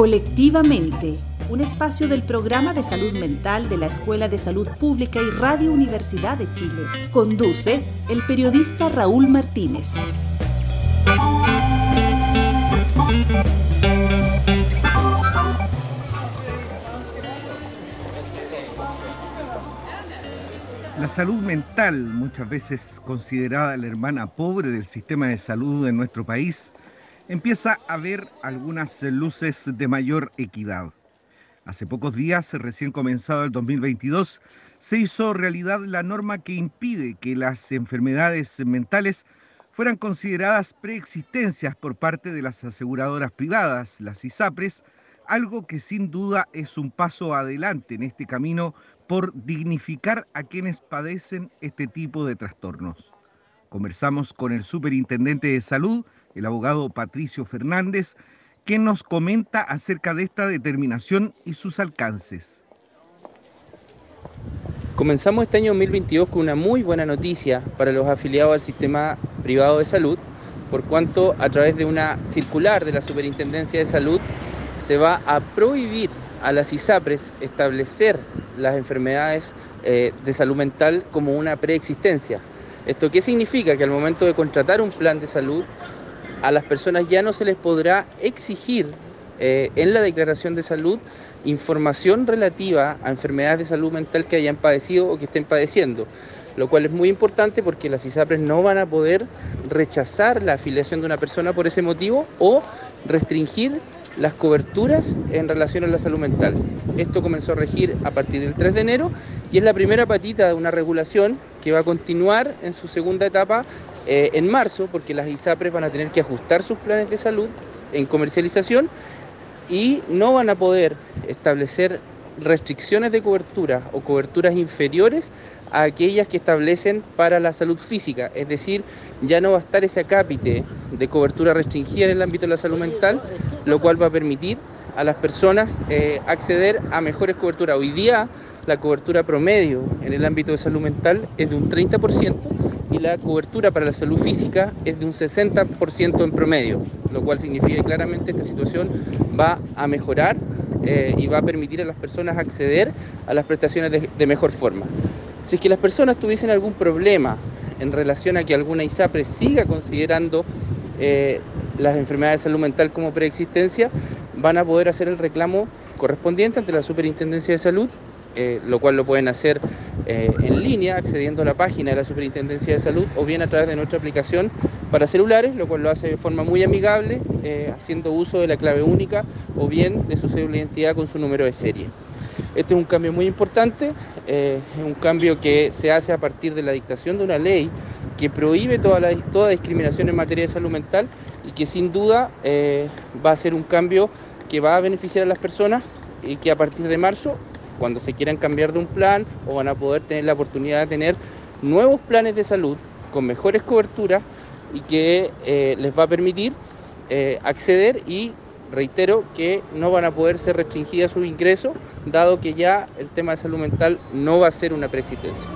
Colectivamente, un espacio del programa de salud mental de la Escuela de Salud Pública y Radio Universidad de Chile. Conduce el periodista Raúl Martínez. La salud mental, muchas veces considerada la hermana pobre del sistema de salud en nuestro país, empieza a ver algunas luces de mayor equidad. Hace pocos días, recién comenzado el 2022, se hizo realidad la norma que impide que las enfermedades mentales fueran consideradas preexistencias por parte de las aseguradoras privadas, las ISAPRES, algo que sin duda es un paso adelante en este camino por dignificar a quienes padecen este tipo de trastornos. Conversamos con el superintendente de salud, el abogado Patricio Fernández, quien nos comenta acerca de esta determinación y sus alcances. Comenzamos este año 2022 con una muy buena noticia para los afiliados al sistema privado de salud, por cuanto a través de una circular de la Superintendencia de Salud se va a prohibir a las ISAPRES establecer las enfermedades eh, de salud mental como una preexistencia. ¿Esto qué significa? Que al momento de contratar un plan de salud, a las personas ya no se les podrá exigir eh, en la declaración de salud información relativa a enfermedades de salud mental que hayan padecido o que estén padeciendo, lo cual es muy importante porque las ISAPRES no van a poder rechazar la afiliación de una persona por ese motivo o restringir las coberturas en relación a la salud mental. Esto comenzó a regir a partir del 3 de enero y es la primera patita de una regulación que va a continuar en su segunda etapa eh, en marzo, porque las ISAPRES van a tener que ajustar sus planes de salud en comercialización y no van a poder establecer restricciones de cobertura o coberturas inferiores a aquellas que establecen para la salud física, es decir, ya no va a estar ese acápite de cobertura restringida en el ámbito de la salud mental, lo cual va a permitir a las personas eh, acceder a mejores coberturas. Hoy día la cobertura promedio en el ámbito de salud mental es de un 30% y la cobertura para la salud física es de un 60% en promedio, lo cual significa que claramente esta situación va a mejorar eh, y va a permitir a las personas acceder a las prestaciones de, mejor forma. Si es que las personas tuviesen algún problema en relación a que alguna ISAPRE siga considerando eh, las enfermedades de salud mental como preexistencia, van a poder hacer el reclamo correspondiente ante la Superintendencia de Salud eh, lo cual lo pueden hacer eh, en línea accediendo a la página de la Superintendencia de Salud o bien a través de nuestra aplicación para celulares, lo cual lo hace de forma muy amigable, eh, haciendo uso de la clave única o bien de su cédula de identidad con su número de serie. Este es un cambio muy importante, es un cambio que se hace a partir de la dictación de una ley que prohíbe toda, toda discriminación en materia de salud mental y que sin duda va a ser un cambio que va a beneficiar a las personas y que a partir de marzo cuando se quieran cambiar de un plan o van a poder tener la oportunidad de tener nuevos planes de salud con mejores coberturas y que eh, les va a permitir eh, acceder y reitero que no van a poder ser restringidas sus ingresos, dado que ya el tema de salud mental no va a ser una preexistencia.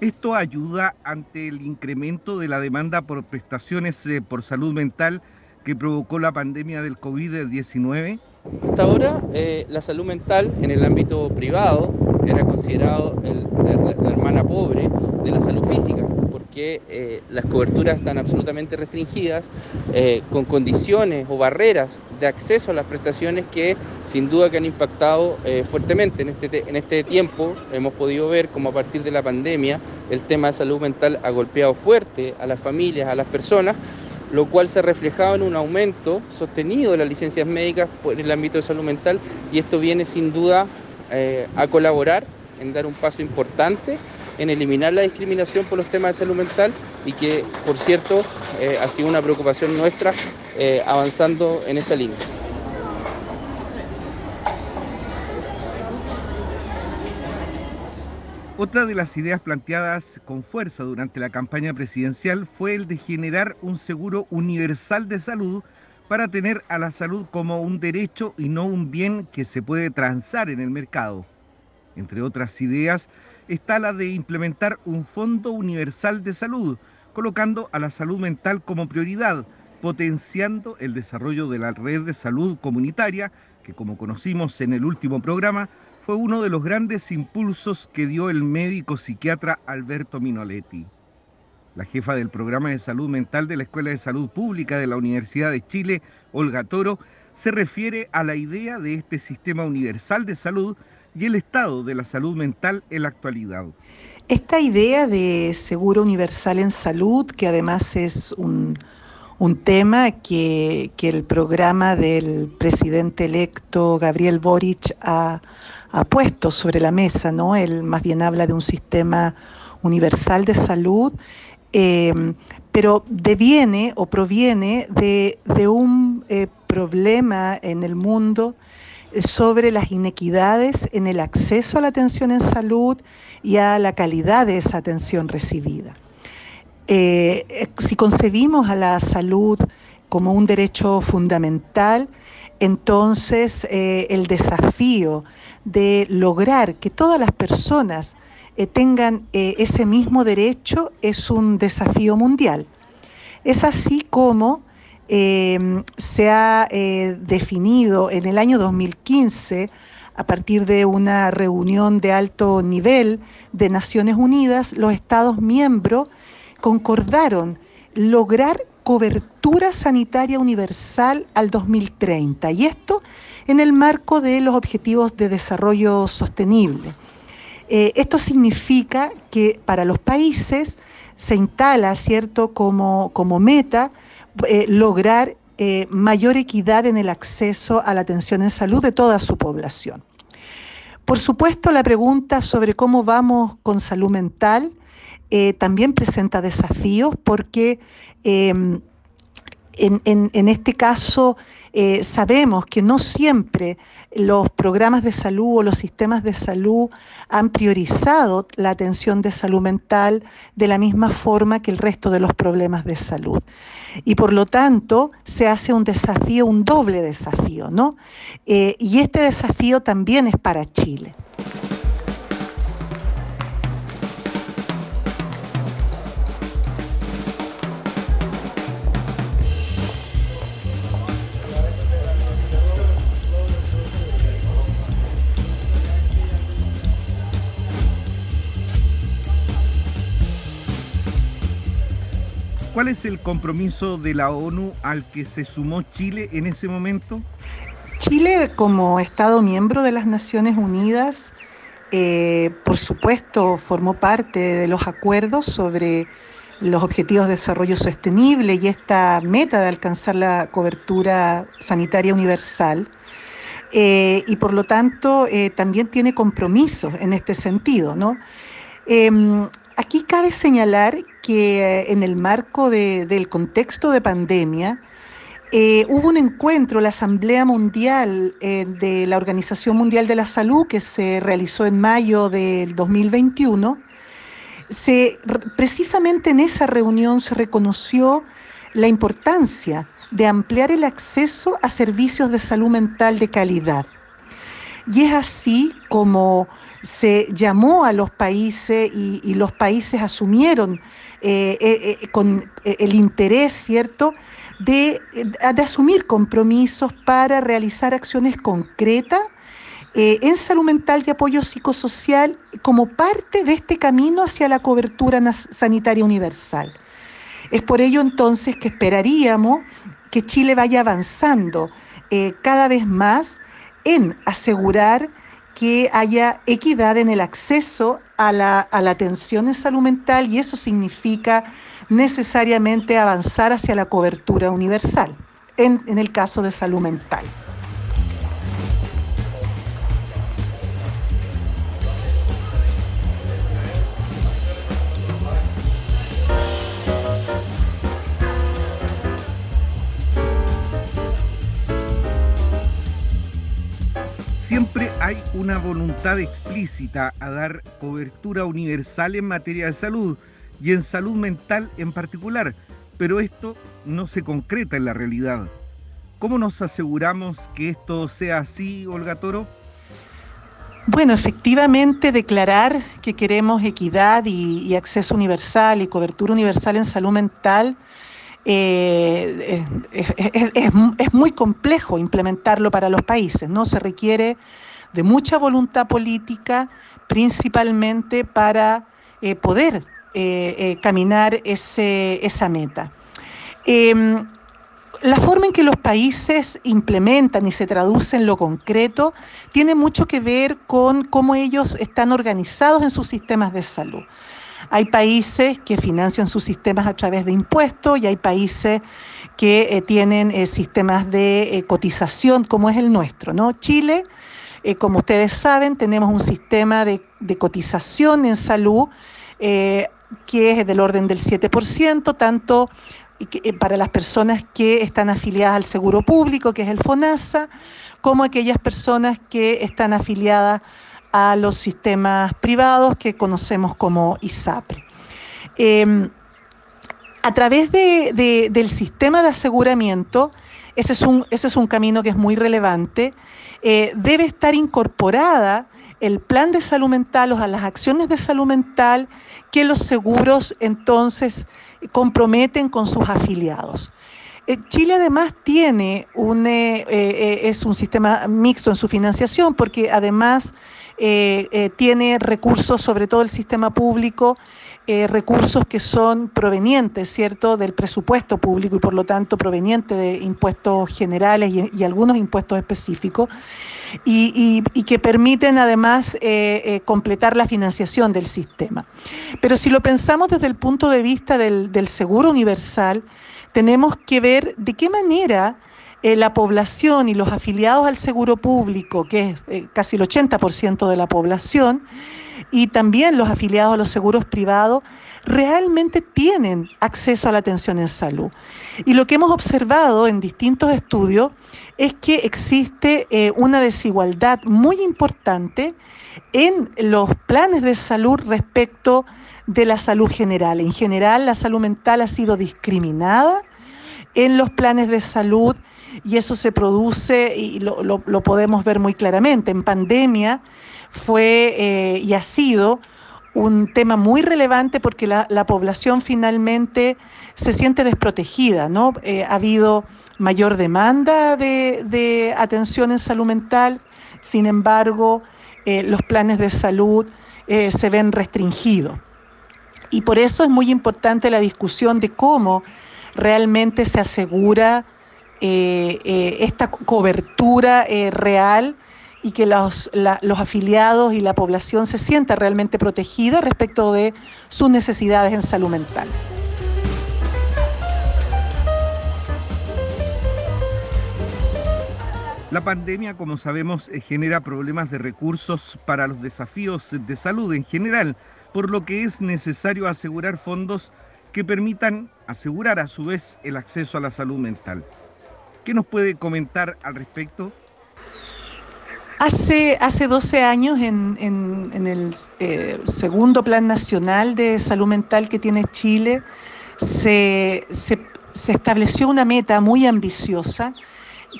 Esto ayuda ante el incremento de la demanda por prestaciones eh, por salud mental que provocó la pandemia del COVID-19? Hasta ahora, eh, la salud mental en el ámbito privado era considerado la, hermana pobre de la salud física, porque eh, las coberturas están absolutamente restringidas, eh, con condiciones o barreras de acceso a las prestaciones que sin duda que han impactado fuertemente. En este, en este tiempo hemos podido ver cómo a partir de la pandemia el tema de salud mental ha golpeado fuerte a las familias, a las personas, lo cual se reflejaba en un aumento sostenido de las licencias médicas en el ámbito de salud mental y esto viene sin duda eh, a colaborar en dar un paso importante en eliminar la discriminación por los temas de salud mental y que, por cierto, eh, ha sido una preocupación nuestra eh, avanzando en esta línea. Otra de las ideas planteadas con fuerza durante la campaña presidencial fue el de generar un seguro universal de salud para tener a la salud como un derecho y no un bien que se puede transar en el mercado. Entre otras ideas está la de implementar un fondo universal de salud colocando a la salud mental como prioridad, potenciando el desarrollo de la red de salud comunitaria, que como conocimos en el último programa, fue uno de los grandes impulsos que dio el médico psiquiatra Alberto Minoletti. La jefa del programa de salud mental de la Escuela de Salud Pública de la Universidad de Chile, Olga Toro, se refiere a la idea de este sistema universal de salud y el estado de la salud mental en la actualidad. Esta idea de seguro universal en salud, que además es un, tema que, el programa del presidente electo Gabriel Boric ha, puesto sobre la mesa, ¿no? Él más bien habla de un sistema universal de salud, eh, pero deviene o proviene de, un eh, problema en el mundo sobre las inequidades en el acceso a la atención en salud y a la calidad de esa atención recibida. Eh, si concebimos a la salud como un derecho fundamental, entonces eh, el desafío de lograr que todas las personas eh, tengan ese mismo derecho es un desafío mundial. Es así como se ha eh, definido en el año 2015, a partir de una reunión de alto nivel de Naciones Unidas, los Estados miembros concordaron lograr cobertura sanitaria universal al 2030, y esto en el marco de los Objetivos de Desarrollo Sostenible. Eh, esto significa que para los países se instala, ¿cierto?, como, como meta eh, lograr eh, mayor equidad en el acceso a la atención en salud de toda su población. Por supuesto, la pregunta sobre cómo vamos con salud mental eh, también presenta desafíos porque em, en, este caso sabemos que no siempre los programas de salud o los sistemas de salud han priorizado la atención de salud mental de la misma forma que el resto de los problemas de salud. Y por lo tanto se hace un desafío, un doble desafío, ¿no? Eh, y este desafío también es para Chile. ¿Cuál es el compromiso de la ONU al que se sumó Chile en ese momento? Chile, como Estado miembro de las Naciones Unidas, eh, por supuesto, formó parte de los acuerdos sobre los objetivos de desarrollo sostenible y esta meta de alcanzar la cobertura sanitaria universal. Eh, y por lo tanto eh, también tiene compromisos en este sentido. ¿no? Em, aquí cabe señalar que eh, en el marco del contexto de pandemia, eh, hubo un encuentro, la Asamblea Mundial eh, de la Organización Mundial de la Salud, que se realizó en mayo del 2021. Se, precisamente en esa reunión se reconoció la importancia de ampliar el acceso a servicios de salud mental de calidad. Y es así como se llamó a los países y los países asumieron eh, eh, eh, con el interés, ¿cierto?, de, de, asumir compromisos para realizar acciones concretas en salud mental y apoyo psicosocial como parte de este camino hacia la cobertura sanitaria universal. Es por ello entonces que esperaríamos que Chile vaya avanzando cada vez más en asegurar que haya equidad en el acceso a la, atención en salud mental y eso significa necesariamente avanzar hacia la cobertura universal en, en el caso de salud mental. Una voluntad explícita a dar cobertura universal en materia de salud y en salud mental en particular, pero esto no se concreta en la realidad. ¿Cómo nos aseguramos que esto sea así, Olga Toro? Bueno, efectivamente declarar que queremos equidad y, acceso universal y cobertura universal en salud mental eh, es, muy complejo implementarlo para los países, ¿no? Se requiere de mucha voluntad política, principalmente para eh, poder eh, caminar ese, esa meta. Em, la forma en que los países implementan y se traducen lo concreto tiene mucho que ver con cómo ellos están organizados en sus sistemas de salud. Hay países que financian sus sistemas a través de impuestos y hay países que eh, tienen eh, sistemas de eh, cotización como es el nuestro. ¿no? Chile, como ustedes saben, tenemos un sistema de, cotización en salud que es del orden del 7%, tanto eh, para las personas que están afiliadas al seguro público, que es el FONASA, como aquellas personas que están afiliadas a los sistemas privados que conocemos como ISAPRE. Em, a través del sistema de aseguramiento, ese es un, ese es un camino que es muy relevante, eh, debe estar incorporada el plan de salud mental o a las acciones de salud mental que los seguros entonces comprometen con sus afiliados. Eh, Chile además tiene un, eh, es un sistema mixto en su financiación porque además tiene recursos, sobre todo el sistema público, recursos que son provenientes, ¿cierto?, del presupuesto público y por lo tanto provenientes de impuestos generales y, algunos impuestos específicos, y, que permiten además completar la financiación del sistema. Pero si lo pensamos desde el punto de vista del seguro universal, tenemos que ver de qué manera eh, la población y los afiliados al seguro público, que es eh, casi el 80% de la población, y también los afiliados a los seguros privados, realmente tienen acceso a la atención en salud. Y lo que hemos observado en distintos estudios es que existe eh, una desigualdad muy importante en los planes de salud respecto de la salud general. En general, la salud mental ha sido discriminada en los planes de salud y eso se produce y lo, podemos ver muy claramente. En pandemia fue eh, y ha sido un tema muy relevante porque la, población finalmente se siente desprotegida, ¿no? Eh, ha habido mayor demanda de, atención en salud mental, sin embargo, eh, los planes de salud se ven restringidos. Y por eso es muy importante la discusión de cómo realmente se asegura esta cobertura real y que los, los, afiliados y la población se sienta realmente protegida respecto de sus necesidades en salud mental. La pandemia, como sabemos, genera problemas de recursos para los desafíos de salud en general, por lo que es necesario asegurar fondos que permitan asegurar a su vez el acceso a la salud mental. ¿Qué nos puede comentar al respecto? Hace, hace 12 años, en, el eh, segundo Plan Nacional de Salud Mental que tiene Chile, se, se estableció una meta muy ambiciosa,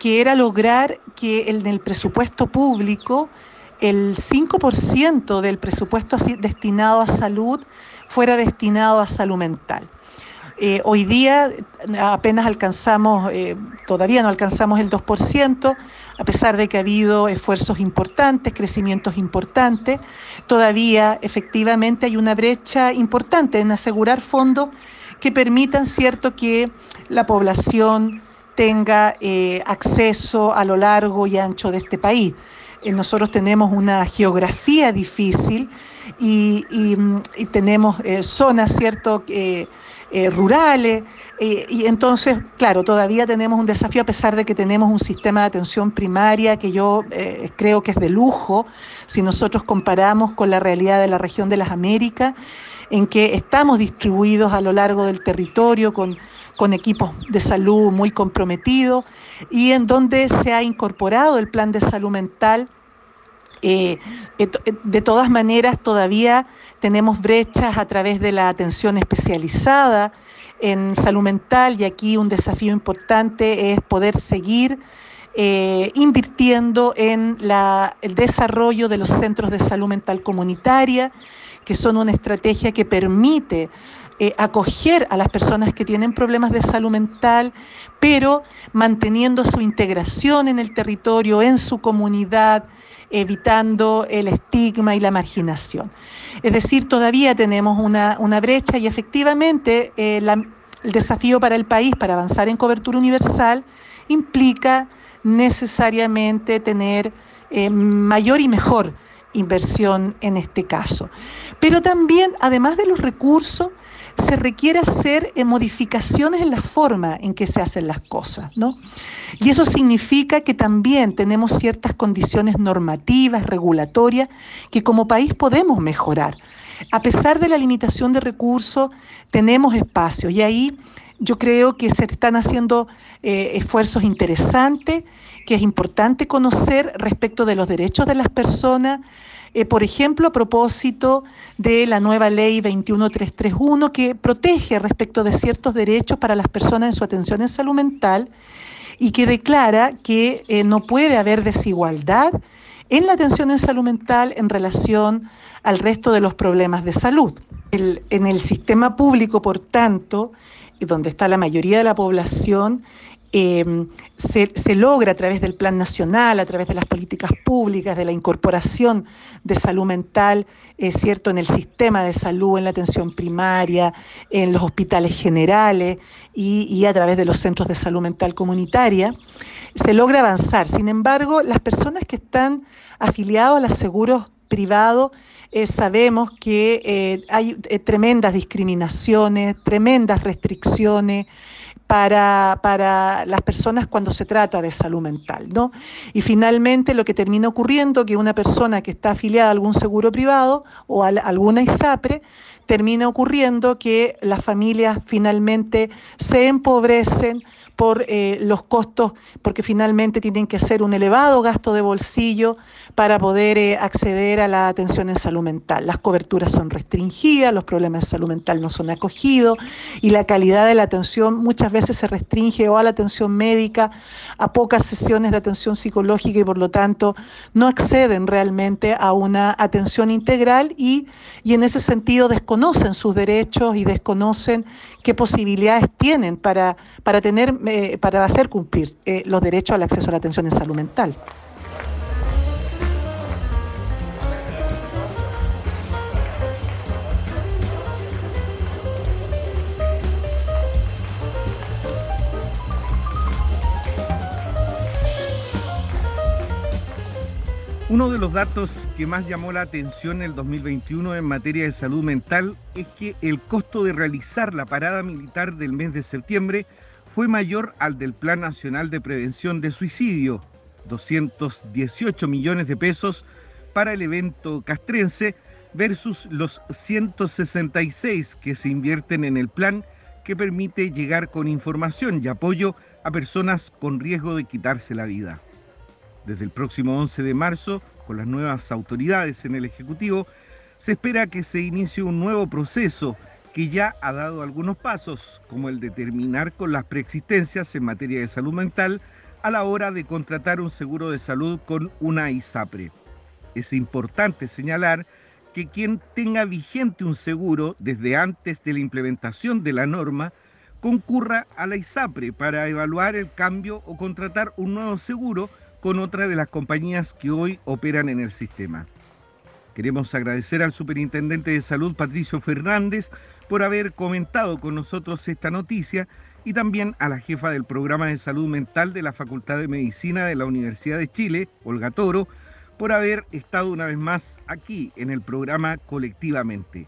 que era lograr que en el presupuesto público el 5% del presupuesto destinado a salud fuera destinado a salud mental. Eh, hoy día apenas alcanzamos, eh, todavía no alcanzamos el 2%, a pesar de que ha habido esfuerzos importantes, crecimientos importantes, todavía efectivamente hay una brecha importante en asegurar fondos que permitan, cierto, que la población tenga eh, acceso a lo largo y ancho de este país. nosotros tenemos una geografía difícil y, tenemos zonas, cierto, eh, rurales. Eh, y entonces, claro, todavía tenemos un desafío a pesar de que tenemos un sistema de atención primaria que yo eh, creo que es de lujo, si nosotros comparamos con la realidad de la región de las Américas, en que estamos distribuidos a lo largo del territorio con, con equipos de salud muy comprometidos y en donde se ha incorporado el plan de salud mental de todas maneras, todavía tenemos brechas a través de la atención especializada en salud mental y aquí un desafío importante es poder seguir eh, invirtiendo en el desarrollo de los centros de salud mental comunitaria, que son una estrategia que permite eh, acoger a las personas que tienen problemas de salud mental, pero manteniendo su integración en el territorio, en su comunidad, evitando el estigma y la marginación. Es decir, todavía tenemos una, brecha y efectivamente eh, el desafío para el país para avanzar en cobertura universal implica necesariamente tener eh, mayor y mejor inversión en este caso. Pero también, además de los recursos, se requiere hacer eh, modificaciones en la forma en que se hacen las cosas, ¿no? Y eso significa que también tenemos ciertas condiciones normativas, regulatorias, que como país podemos mejorar. A pesar de la limitación de recursos, tenemos espacio y ahí yo creo que se están haciendo eh, esfuerzos interesantes, que es importante conocer respecto de los derechos de las personas, eh, por ejemplo, a propósito de la nueva ley 21331 que protege respecto de ciertos derechos para las personas en su atención en salud mental y que declara que eh, no puede haber desigualdad en la atención en salud mental en relación al resto de los problemas de salud. en el sistema público, por tanto, donde está la mayoría de la población, Em, se, logra a través del Plan Nacional, a través de las políticas públicas, de la incorporación de salud mental, es cierto, en el sistema de salud, en la atención primaria, en los hospitales generales y, a través de los centros de salud mental comunitaria, se logra avanzar. Sin embargo, las personas que están afiliadas a los seguros privados, sabemos que eh, hay eh, tremendas discriminaciones, tremendas restricciones, para, para, las personas cuando se trata de salud mental. ¿no? Y finalmente lo que termina ocurriendo que una persona que está afiliada a algún seguro privado o a alguna ISAPRE, termina ocurriendo que las familias finalmente se empobrecen por eh, los costos, porque finalmente tienen que hacer un elevado gasto de bolsillo para poder eh, acceder a la atención en salud mental. Las coberturas son restringidas, los problemas de salud mental no son acogidos y la calidad de la atención muchas veces se restringe o a la atención médica, a pocas sesiones de atención psicológica y por lo tanto no acceden realmente a una atención integral y, y en ese sentido desconocen sus derechos y desconocen qué posibilidades tienen para, para, tener, eh, para hacer cumplir eh, los derechos al acceso a la atención en salud mental. Uno de los datos que más llamó la atención en el 2021 en materia de salud mental es que el costo de realizar la parada militar del mes de septiembre fue mayor al del Plan Nacional de Prevención de Suicidio, 218 millones de pesos para el evento castrense versus los 166 que se invierten en el plan que permite llegar con información y apoyo a personas con riesgo de quitarse la vida. Desde el próximo 11 de marzo, con las nuevas autoridades en el Ejecutivo, se espera que se inicie un nuevo proceso que ya ha dado algunos pasos, como el de terminar con las preexistencias en materia de salud mental a la hora de contratar un seguro de salud con una ISAPRE. Es importante señalar que quien tenga vigente un seguro desde antes de la implementación de la norma concurra a la ISAPRE para evaluar el cambio o contratar un nuevo seguro con otra de las compañías que hoy operan en el sistema. Queremos agradecer al Superintendente de Salud, Patricio Fernández, por haber comentado con nosotros esta noticia y también a la jefa del programa de salud mental de la Facultad de Medicina de la Universidad de Chile, Olga Toro, por haber estado una vez más aquí en el programa colectivamente.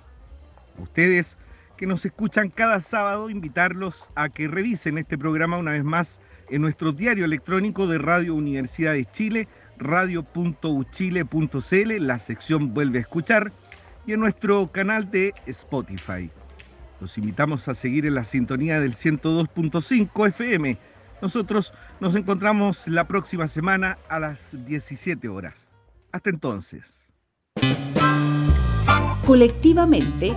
ustedes que nos escuchan cada sábado, invitarlos a que revisen este programa una vez más en nuestro diario electrónico de Radio Universidad de Chile, radio.uchile.cl, la sección Vuelve a escuchar, y en nuestro canal de Spotify. Los invitamos a seguir en la sintonía del 102.5 FM. Nosotros nos encontramos la próxima semana a las 17 horas. Hasta entonces. Colectivamente